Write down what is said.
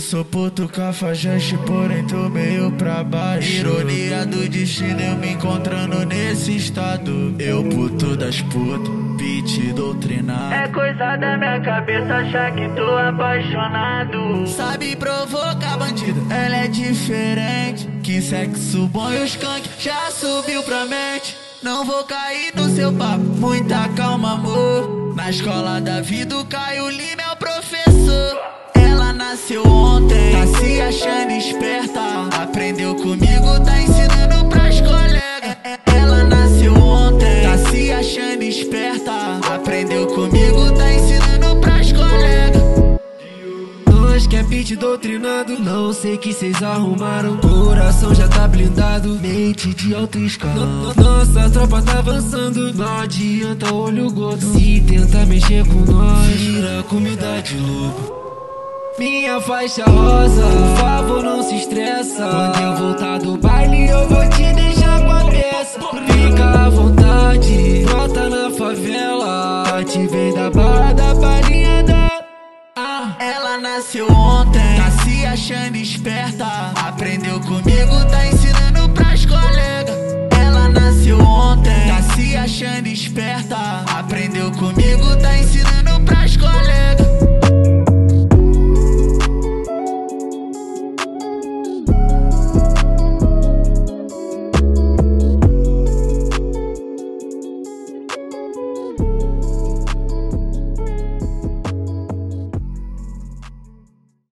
sou puto cafajeste, porém tô meio pra baixo. Ironia do destino, eu me encontrando nesse estado. Eu puto das putas, beat doutrinado. É coisa da minha cabeça achar que tô apaixonado. Sabe provocar bandido, ela é diferente. Que sexo bom e os skunk já subiu pra mente. Não vou cair no seu papo, muita calma, amor. Na escola da vida, o Caio Lima é o professor. Nasceu ontem, tá se achando esperta. Aprendeu comigo, tá ensinando pras colegas. Ela nasceu ontem, tá se achando esperta. Aprendeu comigo, tá ensinando pras colegas. Nós que é beat doutrinado, não sei que cês arrumaram. Coração já tá blindado, mente de alto escalão. No- Nossa tropa tá avançando, não adianta olho gordo. Se tenta mexer com nós, vira comida de lobo. Minha faixa rosa, por favor não se estressa. Quando eu voltar do baile eu vou te deixar com a peça. Fica à vontade, volta na favela. Te vem da barra da palhinha da... Ah. Ela nasceu ontem, tá se achando esperta. Aprendeu comigo, tá ensinando pras colegas. Ela nasceu ontem, tá se achando esperta.